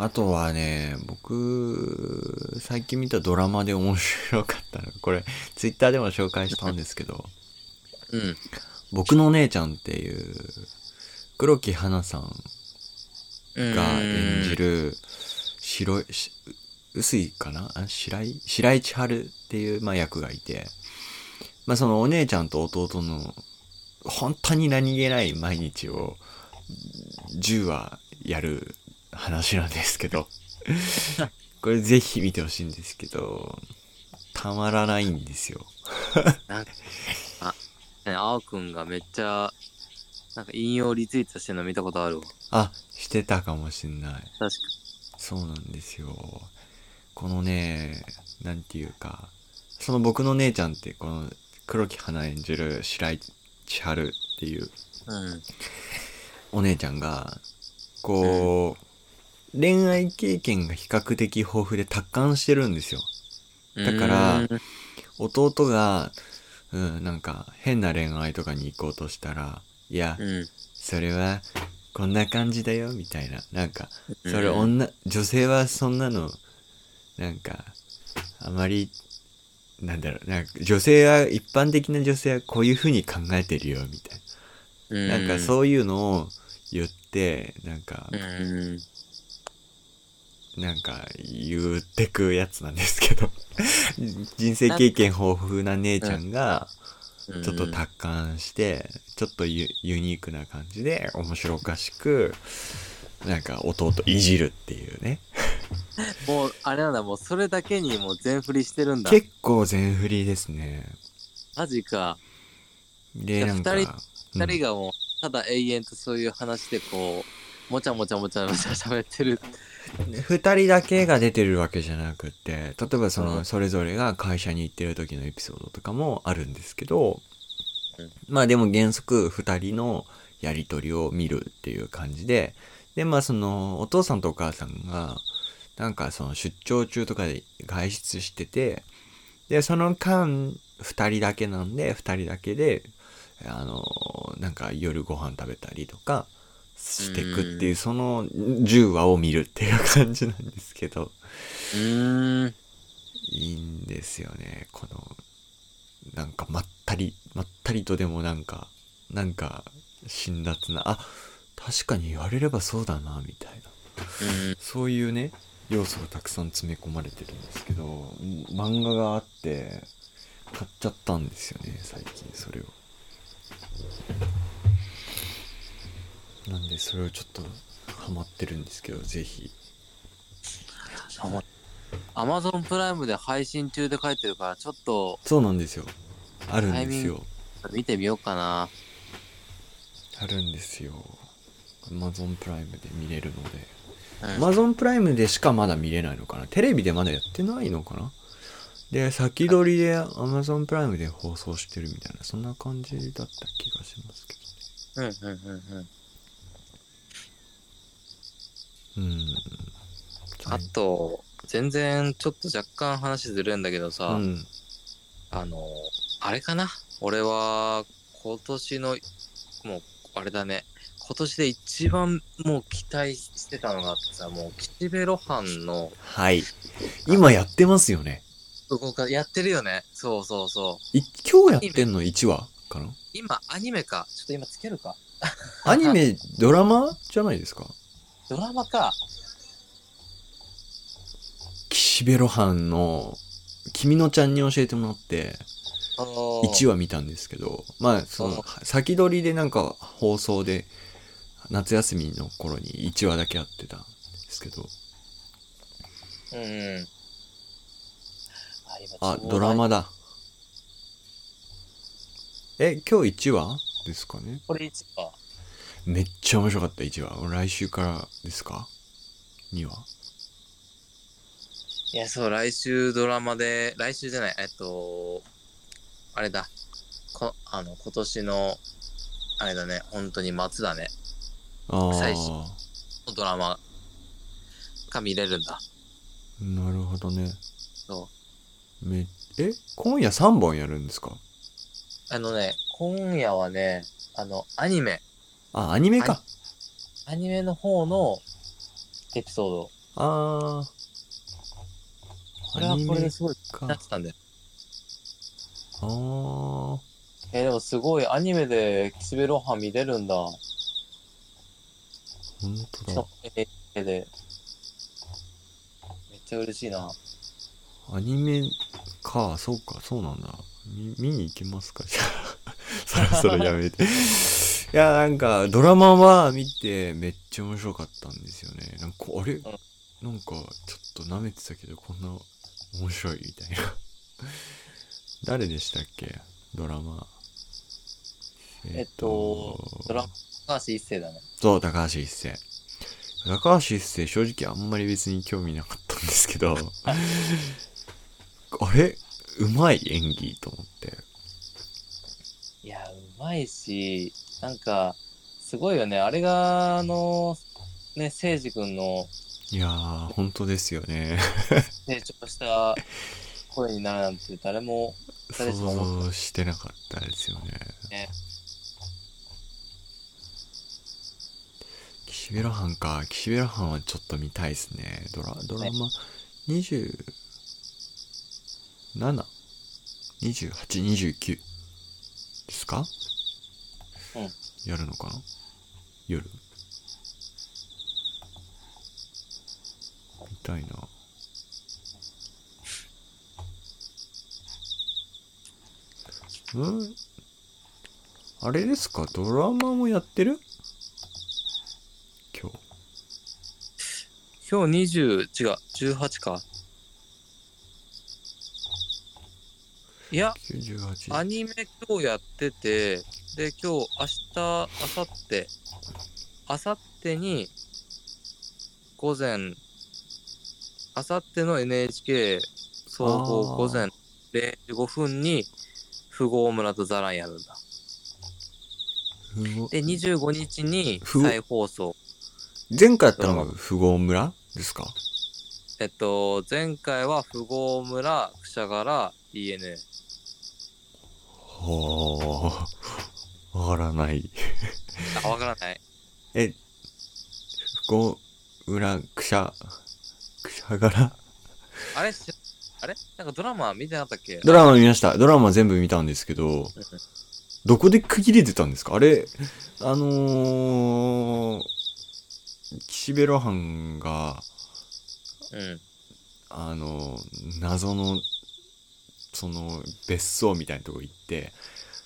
あとはね、僕、最近見たドラマで面白かったのが、これ、ツイッターでも紹介したんですけど、うん。僕の姉ちゃんっていう、黒木華さんが演じる、白い、し薄いかな？あ白井白井千春っていう、まあ、役がいて、まあ、そのお姉ちゃんと弟の、本当に何気ない毎日を、10話やる話なんですけど、これぜひ見てほしいんですけど、たまらないんですよ。なんか、あ、ね、あおくんがめっちゃ、なんか引用リツイートしてるの見たことあるわ。あ、してたかもしんない。確かそうなんですよ。このね、なんていうか、その僕の姉ちゃんって、この黒木花演じる白井千春っていううん。お姉ちゃんが、こう、恋愛経験が比較的豊富で達観してるんですよ。だから弟が、うん、なんか変な恋愛とかに行こうとしたら、いや、うん。それはこんな感じだよみたいななんかうんそれ女女性はそんなのなんかあまりなんだろうなんか女性は一般的な女性はこういう風に考えてるよみたいななんかうそういうのを言ってなんか。なんか言ってくやつなんですけど 人生経験豊富な姉ちゃんがうんちょっと達観して、ちょっとユユニークな感じで面白おかしく、なんか弟いじるっていうね。もう、あれなんだ、もうそれだけにもう全振りしてるんだ。結構全振りですね。マジか。で、なんか、二人うん二人がもう、ただ永遠とそういう話でこう、もちゃもちゃもちゃもちゃ喋ってる。二人だけが出てるわけじゃなくって、例えばその、うんそれぞれが会社に行ってる時のエピソードとかもあるんですけど、うんまあでも原則二人のやりとりを見るっていう感じで、で、まあその、お父さんとお母さんが、なんかその出張中とかで外出してて、で、その間、二人だけなんで、二人だけで、あの、なんか夜ご飯食べたりとかしてくっていう、その10話を見るっていう感じなんですけど、うーん。いいんですよね。この、なんかまったり、まったりとでもなんか、なんか、辛辣な、あ、確かに言われればそうだな、みたいな。うん。そういうね、要素がたくさん詰め込まれてるんですけど、漫画があって、買っちゃったんですよね、最近それを。なんで、それをちょっと、ハマってるんですけど、ぜひ。アマゾンプライムで配信中で書いてるから、ちょっとそうなんですよ。あるんですよ。見てみようかな。あるんですよ。Amazon プライムで見れるので。うん Amazon プライムでしかまだ見れないのかなテレビでまだやってないのかなで、先取りで Amazon プライムで放送してるみたいな、そんな感じだった気がしますけうんうんうんうん。どね。うん。あと、全然ちょっと若干話ずれるんだけどさ、うん。あの、あれかな？俺は今年の、もうあれだね、今年で一番もう期待してたのがあってさ、もう岸辺露伴のはい。今やってますよね。動画やってるよね。そうそうそう。い今日やってんの？1話？かな？今アニメか。ちょっと今つけるか。アニメ、ドラマ？じゃないですかドラマか。岸辺露伴の、君のちゃんに教えてもらって、1 1話見たんですけど、まあ、その、先取りでなんか放送で、夏休みの頃に1話だけやってたんですけど、うんうん。あ、今ドラマだ。え、今日1話ですかね？これいつか。めっちゃ面白かった1話。来週からですか ?2 話いや、そう、来週ドラマで、来週じゃない、えっと、あれだ。こあの、今年の、あれだね、本当に末だね。あ最新ドラマが見れるんだ。あ、なるほどね。そう。め、え？今夜3本やるんですか？あのね、今夜はね、あの、アニメ、あ、アニメか。アニメの方のエピソード。あこれはこれですごいかなってたんだよ。あーえーでもすごいアニメで岸辺露伴見れるんだ。本当だ絵で。めっちゃ嬉しいな。アニメかそうかそうなんだみ見に行きますかじゃあ そろそろやめていやなんかドラマは見てめっちゃ面白かったんですよね。なんかあれ？なんかちょっと舐めてたけどこんな面白いみたいな。誰でしたっけ？ドラマ。えっと、ドラマ、高橋一生だね。そう、高橋一生。高橋一生、正直あんまり別に興味なかったんですけど、あれ？うまい演技と思って。いや、うまいし、なんか、すごいよね。あれが、あの、ね、誠司君のいやー、本当ですよね。成長した声になるなんて誰も、想像してなかったですよね。ね。岸辺露伴か。岸辺露伴はちょっと見たいですね。ドラ、ドラマ、27、28、29ですか？うん。やるのかな？夜？見たいな。うん？あれですか？ドラマもやってる？今日。今日20、違う、18か。いや、98アニメ今日やってて、で、今日、明日、明後日、明後日に、午前、明後日の NHK 総合午前0時5分に、富豪村とザランやるんだ。で、25日に再放送。前回やったのが富豪村ですか？えっと、前回は富豪村、くしゃがら、DNA。はあ。わからない。あ、わからない。え富豪村くしゃくしゃがらあれ？しあれ？なんかドラマ見てなかったっけ？ドラマ見ました。ドラマ全部見たんですけどどこで区切れてたんですか？あれあのー、岸辺露伴がうん。あの謎のその別荘みたいなとこ行って、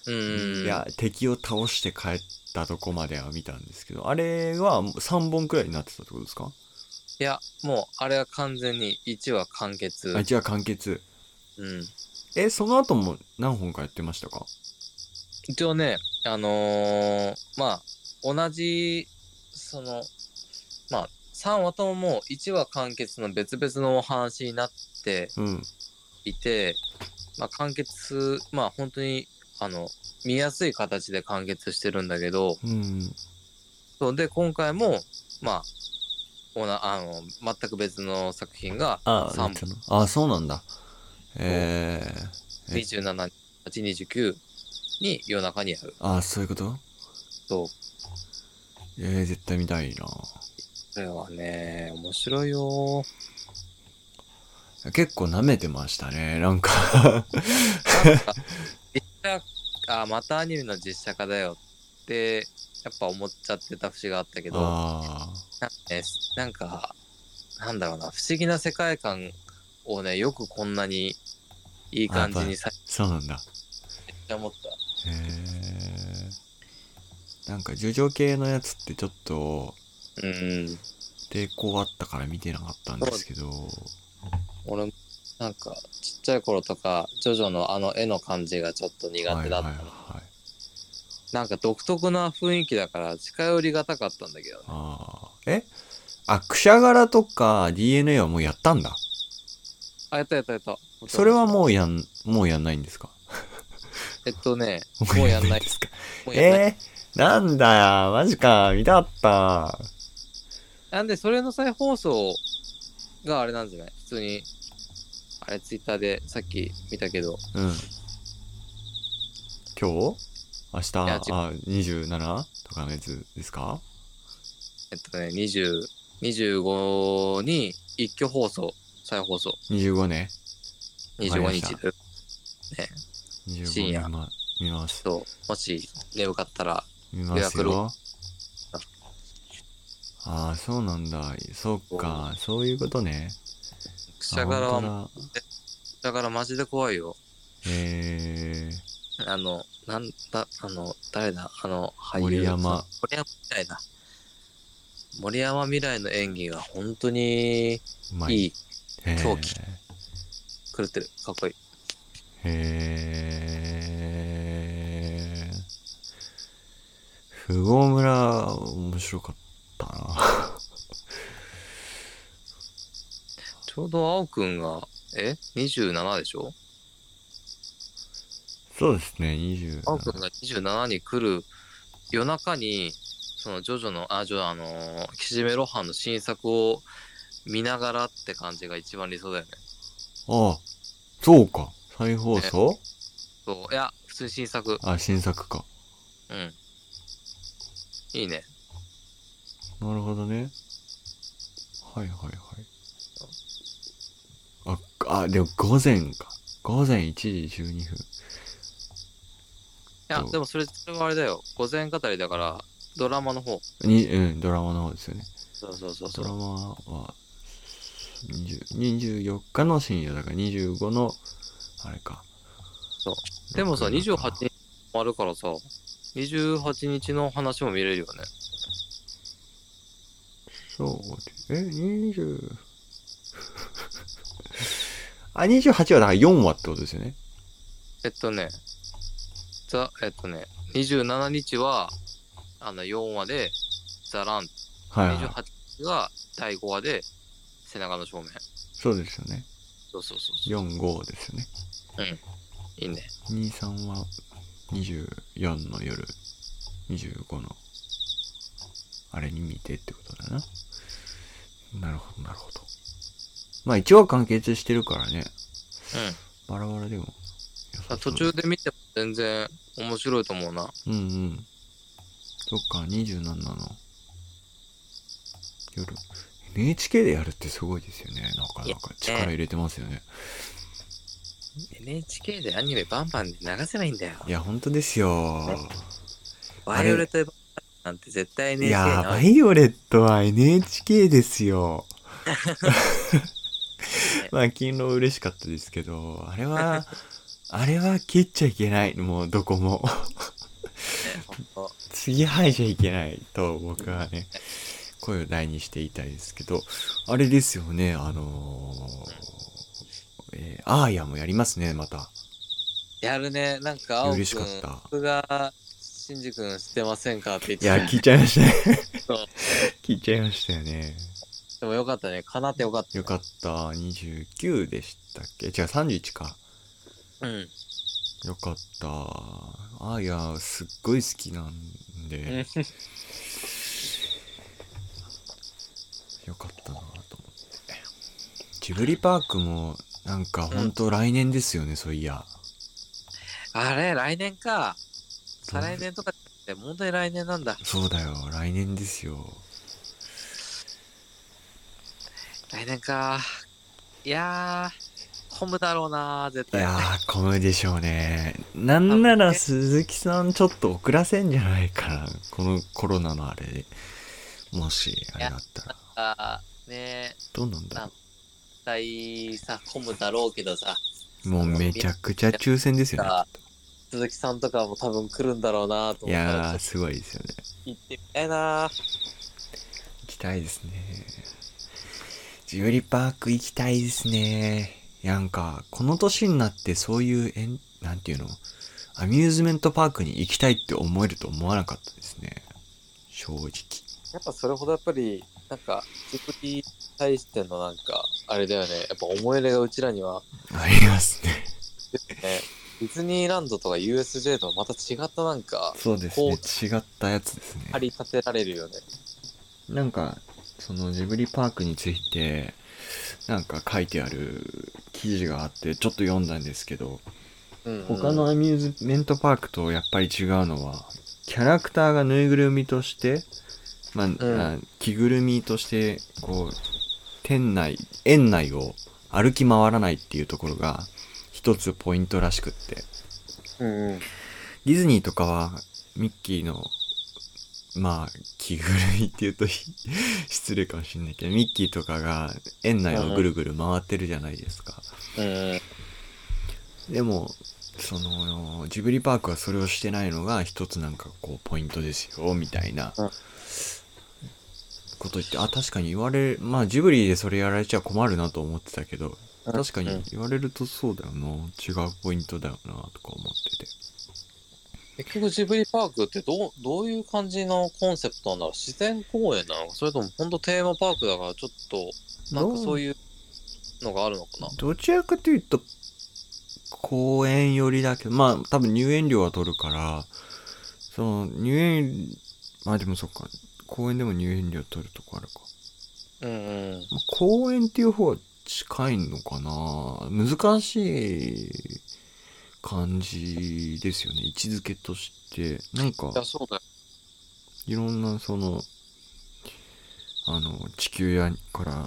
うん。いや敵を倒して帰ったとこまでは見たんですけどあれは3本くらいになってたってことですか？いや、もう、あれは完全に1話完結。あ一話完結うん。えその後も何本かやってましたか？一応ね、あのーまあ、同じ、その、まあ、3話とももう1話完結の別々のお話になってうんいて、まあ、完結、まあ、本当に、あの、見やすい形で完結してるんだけど、うん。そうで、今回も、まあ、おなあの全く別の作品があ3別の？あそうなんだ。えー、え27、8、29に夜中にやる。あそういうこと？そう。えー、絶対見たいな。これはね、面白いよ。結構舐めてましたねなんか。実写、あ、またアニメの実写化だよって、やっぱ思っちゃってた節があったけど、あなんかね、なんか、なんだろうな、不思議な世界観をね、よくこんなにいい感じにさあそうなんだ。めっちゃ思った。へえなんか叙情系のやつってちょっとうん。抵抗あったから見てなかったんですけど俺も、なんか、ちっちゃい頃とか、ジョジョのあの絵の感じがちょっと苦手だったの。はいはいはいなんか独特な雰囲気だから近寄りがたかったんだけどね。ああえ？あくしゃがらとか DNA はもうやったんだ？あ、やったやったやった。それはう。もうやんもうやんないんですか？えっとね、もうやんない。ですか。えー、なんだよマジか見たかったなんで、それの再放送があれなんじゃない？普通に、あれ、ツイッターでさっき見たけど、うん今日？明日？やあ27とかのやつですか？えっとね、20、25に一挙放送、再放送。25ね。わかり25ました日で。ね。25深夜見ま見ます。そう。もし眠かったら、見ます予約ろよ。ああ、そうなんだ。そっか。そういうことね。くしゃがらは、くあ本しゃがらマジで怖いよ。へえ。あの、なんだ、あの、誰だ？あの、俳優。森山。森山未来だ。森山未来の演技が本当にい。い狂気狂ってる。かっこいい。へえ。富豪村、面白かったな。ちょうど青くんが、え ?27 でしょ？そうですね、20。青くんが27に来る夜中に、そのジョジョの、あ、ジョあのー、キジメロハンの新作を見ながらって感じが一番理想だよね。ああ、そうか。再放送、そう。いや、普通に新作。あ、新作か。うん。いいね。なるほどね。はいはいはい。あ、あ、でも午前か。午前1時12分。いやでもそれ、それはあれだよ。午前語りだから、ドラマの方。に、うん、ドラマの方ですよね。そうそうそうそう。ドラマは、20 24日の深夜だから25の、あれか。そう。でもさ、26 28日もあるからさ、28日の話も見れるよね。そうで。え、20 あ、28はだから4話ってことですよね。えっとね、ザ、えっとね、27日は、あの、4話で、ザ・ラン。はい、はい。28日が第5話で、背中の正面。そうですよね。そうそうそうそう。4、5ですよね。いいね。2、3は24の夜、25の、あれに見てってことだな。なるほど、なるほど。まあ一話完結してるからね。うん。バラバラでも。途中で見ても全然面白いと思うな。うんうん。そっか、27の夜。NHK でやるってすごいですよね。なかなか力入れてますよね。NHK でアニメバンバンで流せないんだよ。いや、本当ですよ。バイオレット・エヴァンなんて絶対い NHK や、バ。イオレットは NHK ですよ。まあ、昨日嬉しかったですけど、あれは、あれは切っちゃいけない。もう、どこも。次入っちゃいけないと、僕はね、声を大にして言いたいですけど、あれですよね、あのー、えー、アーヤもやりますね、また。やるね。なんか、青くん、嬉しかった僕が、シンジ君知ってませんかって言っいや、聞いちゃいましたねそう。聞いちゃいましたよね。でもよかったね。かなってよかった。よかった。29でしたっけ？違う、31か。うん。よかった。あーや、すっごい好きなんで、よかったなと思って。ジブリパークも、なんかほんと来年ですよね、そういや。あれ、来年か。再来年とかって、問題来年なんだ。そうだよ、来年ですよ。来年か。いやー、混むだろうな、絶対。いやー、混むでしょうね。なんなら鈴木さんちょっと遅らせんじゃないかな。このコロナのあれで。もし、あれだったら。あーねどうなんだろ絶対さ、混むだろうけどさ、う。もうめちゃくちゃ抽選ですよね。あ鈴木さんとかも多分来るんだろうなと思ったいやー、すごいですよね。と行ってみたいな行きたいですね。ジブリパーク行きたいですね。なんか、この年になってそういう、えん、なんていうの？アミューズメントパークに行きたいって思えると思わなかったですね。正直。やっぱそれほどやっぱり、なんか、ジブリに対してのなんか、あれだよね、やっぱ思い入れがうちらには、ありますね。ね、ディズニーランドとか USJ とはまた違ったなんか、そうですね。違ったやつですね。張り立てられるよね。なんか、そのジブリパークについて、なんか書いてある記事があって、ちょっと読んだんですけど、うんうん他のアミューズメントパークとやっぱり違うのは、キャラクターがぬいぐるみとしてまあ、んあ着ぐるみとしてこう店内園内を歩き回らないっていうところが一つポイントらしくって。うんうん。ディズニーとかはミッキーのまあ着ぐるみっていうと失礼かもしれないけどミッキーとかが園内をぐるぐる回ってるじゃないですか、うんでもそのジブリパークはそれをしてないのが一つなんかこうポイントですよみたいな。うん。こと言ってあ確かに言われまあジブリでそれやられちゃ困るなと思ってたけどうん確かに言われるとそうだよな。違うポイントだよなとか思ってて。結局ジブリパークってどうどういう感じのコンセプトなんだろう？自然公園なの？かそれとも本当テーマパークだからちょっとなんかそういうのがあるのかな？どちらかというと公園寄りだけどまあ多分入園料は取るからその入園まあでもそっか。公園でも入園料取るとこあるか。うんうん。まあ公園っていう方は近いのかな？難しい感じですよね。位置づけとして。なんかいやそうだよ。いろんなそのあの地球屋から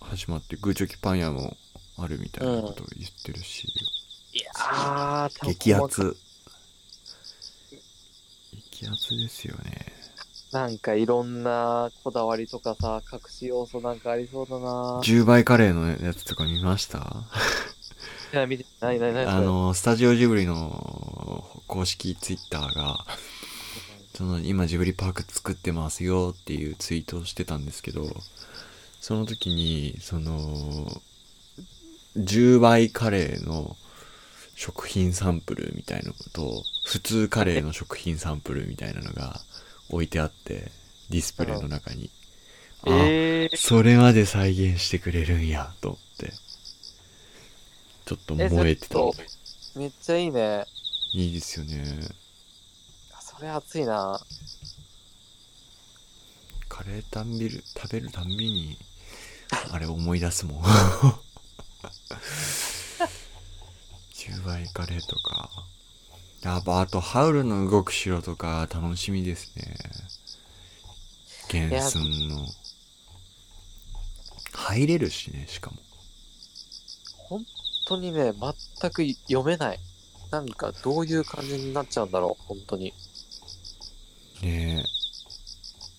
始まってグーチョキパン屋もあるみたいなことを言ってるし、いやー激アツ。激アツですよねなんかいろんなこだわりとかさ隠し要素なんかありそうだな。10倍カレーのやつとか見ました？いや見てないないないあのスタジオジブリの公式ツイッターがその今ジブリパーク作ってますよっていうツイートをしてたんですけどその時にその10倍カレーの食品サンプルみたいなのと普通カレーの食品サンプルみたいなのが置いてあってディスプレイの中に。あ、えー、それまで再現してくれるんやと思って。ちょっとえ燃えてた。めっちゃいいね。いいですよね。それ熱いな。カレーたんびる食べるたんびにあれ思い出すもん。10倍カレーとかやっぱあとハウルの動く城とか楽しみですね。原寸の。入れるしねしかも。本当にね全く読めない。なんかどういう感じになっちゃうんだろう本当に。ねえ。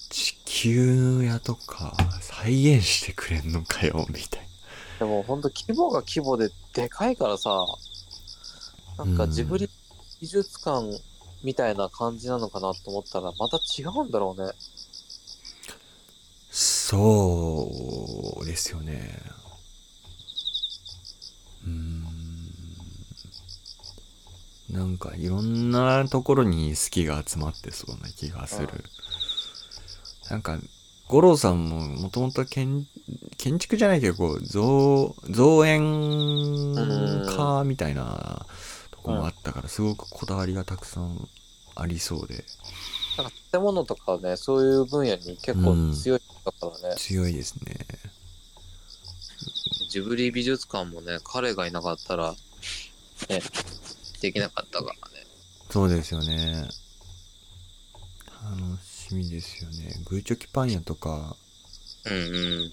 地球屋とか再現してくれんのかよみたいでも本当規模が規模ででかいからさなんかジブリ美術館みたいな感じなのかなと思ったらまた違うんだろうね。そうですよね。うん。なんかいろんなところに好きが集まってそうな気がする。うんなんか五郎さんももともと建建築じゃないけどこう造造園家みたいなとこもあったからすごくこだわりがたくさんありそうで。なんか建物とかねそういう分野に結構強いだからね、強いですね。ジブリ美術館もね彼がいなかったらねできなかったからね。そうですよね。楽しみですよね。グーチョキパン屋とか。うんうん。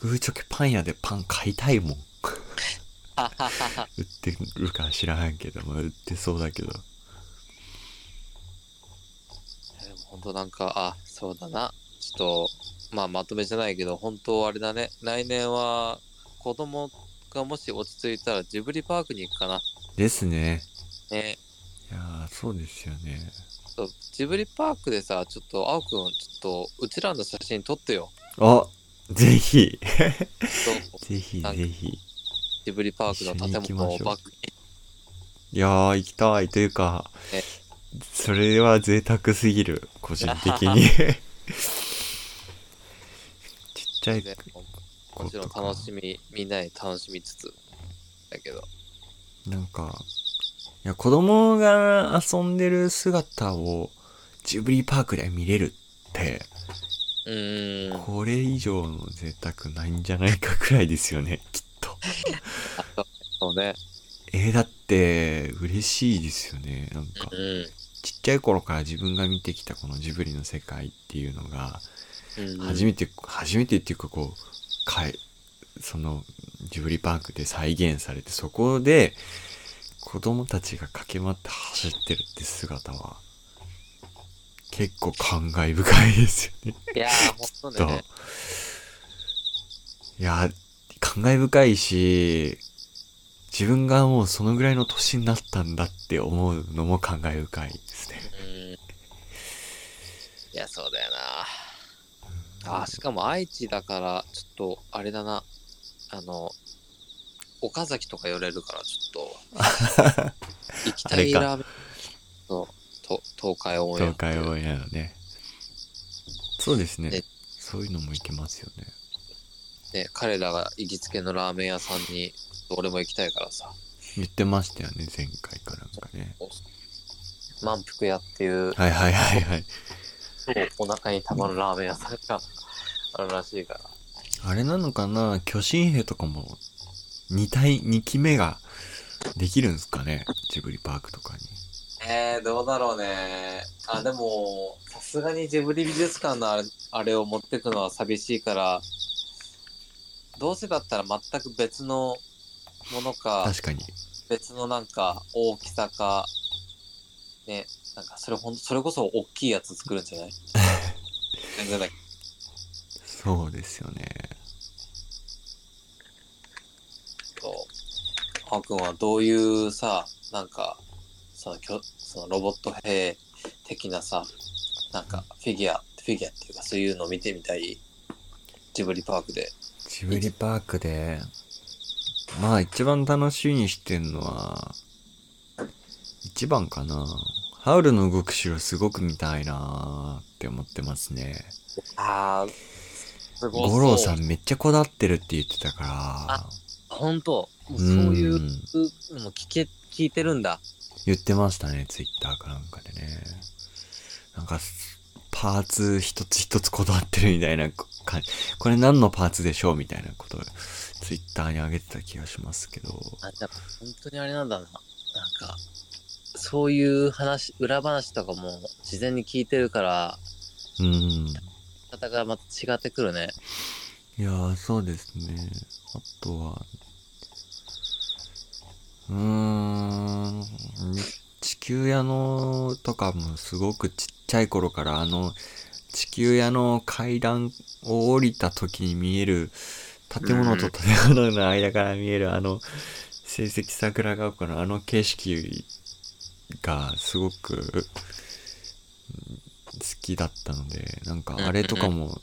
グーチョキパン屋でパン買いたいもん 売ってるか知らんけど、まあ、売ってそうだけど。でも本当なんかあそうだな。ちょっとまあまとめじゃないけど本当あれだね。来年は子供がもし落ち着いたらジブリパークに行くかな。ですね。ね。いやーそうですよね。そうジブリパークでさちょっと青くんちょっとうちらの写真撮ってよ。あぜひ。ぜひぜひジブリパークの建物をバックに。いやー行きたいというかねそれは贅沢すぎる個人的に。ちっちゃいでもちろん楽しみみんなに楽しみつつだけど。なんかいや子供が遊んでる姿をジブリパークで見れるってうーん。これ以上の贅沢ないんじゃないかくらいですよねきっとそうね。えー、だって嬉しいですよね。なんかうん。ちっちゃい頃から自分が見てきたこのジブリの世界っていうのが、うん初めて、初めてっていうかこう、かい、そのジブリパークで再現されて、そこで子供たちが駆け回って走ってるって姿は、結構感慨深いですよね。いやー、ほん ととね。いや、感慨深いし、自分がもうそのぐらいの年になったんだって思うのも感慨深いですね。うん。いや、そうだよな。あー、しかも愛知だから、ちょっと、あれだな。あの、岡崎とか寄れるから、ちょっと、行きたいラーメンと、と東海オンエア東海オンエアのね。そうですねね。そういうのもいけますよね。ね、彼らが行きつけのラーメン屋さんに、俺も行きたいからさ、言ってましたよね、前回かなんかね。満腹屋っていう、はいはいはいはい。お腹にたまるラーメン屋さんがあるらしいから。あれなのかな？巨神兵とかも2体、2期目ができるんすかね？ジブリパークとかに。えー、どうだろうね。あ、でも、さすがにジブリ美術館のあれを持ってくのは寂しいから、どうせだったら全く別のものか、確かに。別のなんか大きさか、ね、なんかそれほんそれこそ大きいやつ作るんじゃない？全然だけそうですよね。ど、ハくんはどういうさ、なんか、そのきょそのロボット兵的なさ、なんかフィギュア、フィギュアっていうかそういうのを見てみたい？ジブリパークで。ジブリパークで、まあ一番楽しみにしてんのは、一番かな。ハウルの動く城すごく見たいなーって思ってますね。ああ、すご五郎さんめっちゃこだわってるって言ってたから、本当もうそううんいうのも聞け、聞いてるんだ。言ってましたね、ツイッターかなんかでね。なんか、パーツ一つ一つこだわってるみたいなか、これ何のパーツでしょうみたいなことをツイッターに上げてた気がしますけど。あ、じゃあ本当にあれなんだな。なんか、そういう話、裏話とかも事前に聞いてるから、うん。方がまた違ってくるね。いやー、そうですね。あとは、うーん、地球屋のとかもすごくちっちゃい頃からあの地球屋の階段を降りた時に見える建物と建物の間から見えるあの成績桜ヶ丘のあの景色がすごくうん好きだったので、なんかあれとかも、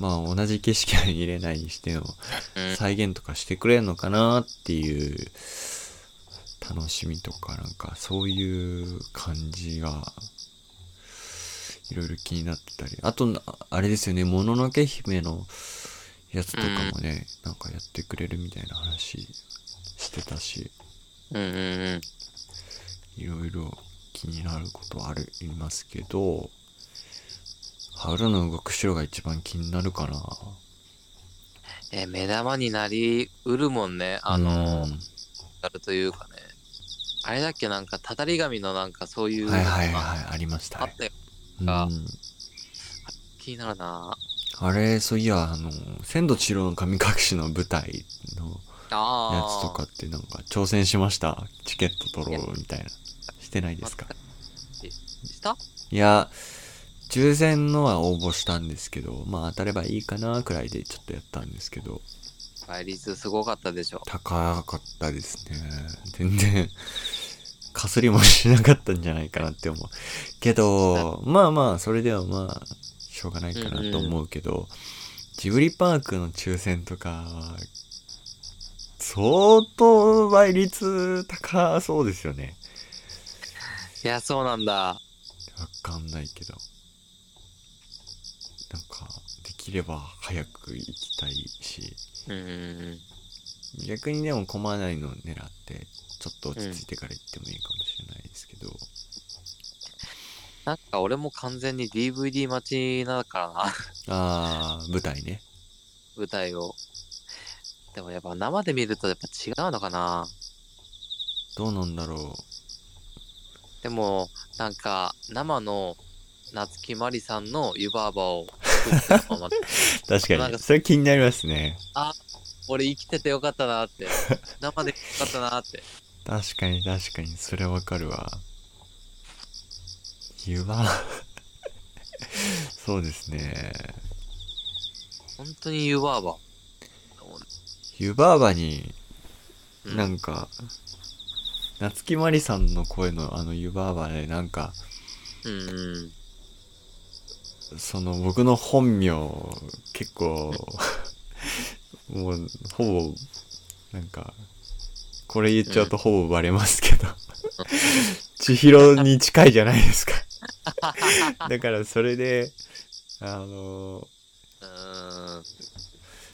まあ同じ景色は見れないにしてもうん。再現とかしてくれるのかなっていう楽しみとかなんかそういう感じがいろいろ気になってたりあとなあれですよねもののけ姫のやつとかもね、なんかやってくれるみたいな話してたしうんうんうん。いろいろ気になることはありますけどハウルの動く城が一番気になるかなえー目玉になりうるもんね。あの、うんあるというかね。あれだっけなんか、たたり神のなんかそういうのはいがはいはいありましたねあったよ。うんあ気になるなあれ、そういや、あの、千と千尋の神隠しの舞台の。やつとかってなんか挑戦しました？チケット取ろうみたいな。してないですか？した？いや、抽選のは応募したんですけど、まあ当たればいいかなくらいでちょっとやったんですけど、倍率すごかったでしょ。高かったですね。全然、かすりもしなかったんじゃないかなって思う。けど、まあまあ、それではまあ、しょうがないかなと思うけど、ジブリパークの抽選とかは、相当倍率高そうですよね。いや、そうなんだ。わかんないけど。なんか、できれば早く行きたいし、うんうんうん。逆にでも混まないのを狙って、ちょっと落ち着いてから行ってもいいかもしれないですけど、なんか俺も完全に DVD 待ちだからな、あー、舞台ね。舞台を。でもやっぱ生で見るとやっぱ違うのかな。どうなんだろう。でも、なんか、生の夏木マリさんの湯婆婆を 確かに。それ気になりますね。あ、俺生きててよかったなって、生でよかったなって。確かに確かに、それわかるわ。湯葉 そうですね。本当に湯婆婆。湯婆婆に、うんなんか、夏木マリさんの声のあの湯婆婆で、なんか、うんうん。その僕の本名、結構、もう、ほぼ、なんか、これ言っちゃうとほぼバレますけど、千尋に近いじゃないですか。だからそれで、あの、うーん。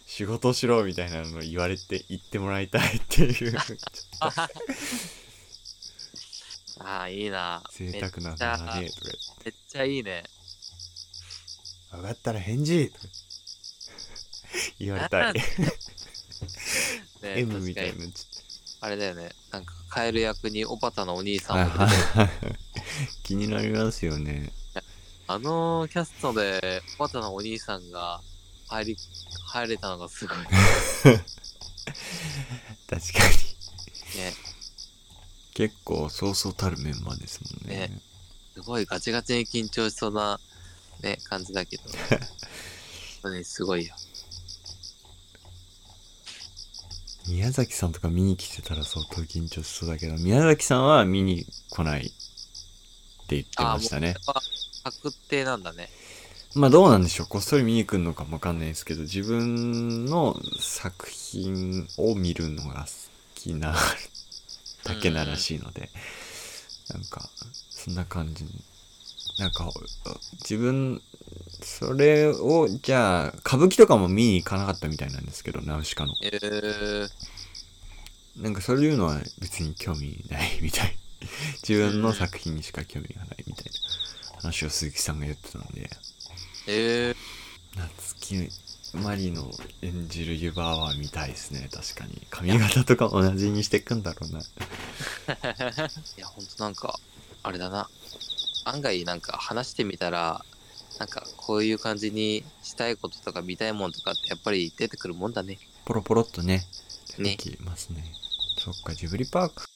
仕事しろみたいなのを言われて言ってもらいたいっていう、ああ、いいな。贅沢なめっちゃのだね、とかめっちゃいいね。分かったら返事とか 言われたい。ね M みたいな。ちあれだよね。なんか、カエル役におばたのお兄さんも出てるはい 気になりますよね。あのキャストで、おばたのお兄さんが入り、入れたのがすごい。ね。確かに。結構そうそうたるメンバーですもんね。ねすごいガチガチに緊張しそうな、ね、感じだけど。本当にすごいよ。宮崎さんとか見に来てたら相当緊張しそうだけど、宮崎さんは見に来ないって言ってましたね。あ、確定なんだね。まあどうなんでしょう。こっそり見に来るのかもわかんないですけど、自分の作品を見るのが好きなだけならしいので、なんか、そんな感じ。なんか、自分、それを、じゃあ、歌舞伎とかも見に行かなかったみたいなんですけど、ナウシカの。えー、なんかそういうのは別に興味ないみたい。自分の作品にしか興味がないみたいな話を鈴木さんが言ってたので、えー、夏木マリの演じる湯婆は見たいですね、確かに。髪型とか同じにしていくんだろうな。いや、ほんとなんか、あれだな。案外なんか話してみたら、なんかこういう感じにしたいこととか見たいもんとかってやっぱり出てくるもんだね。ポロポロっとね、出ねてきますね。そっか、ジブリパーク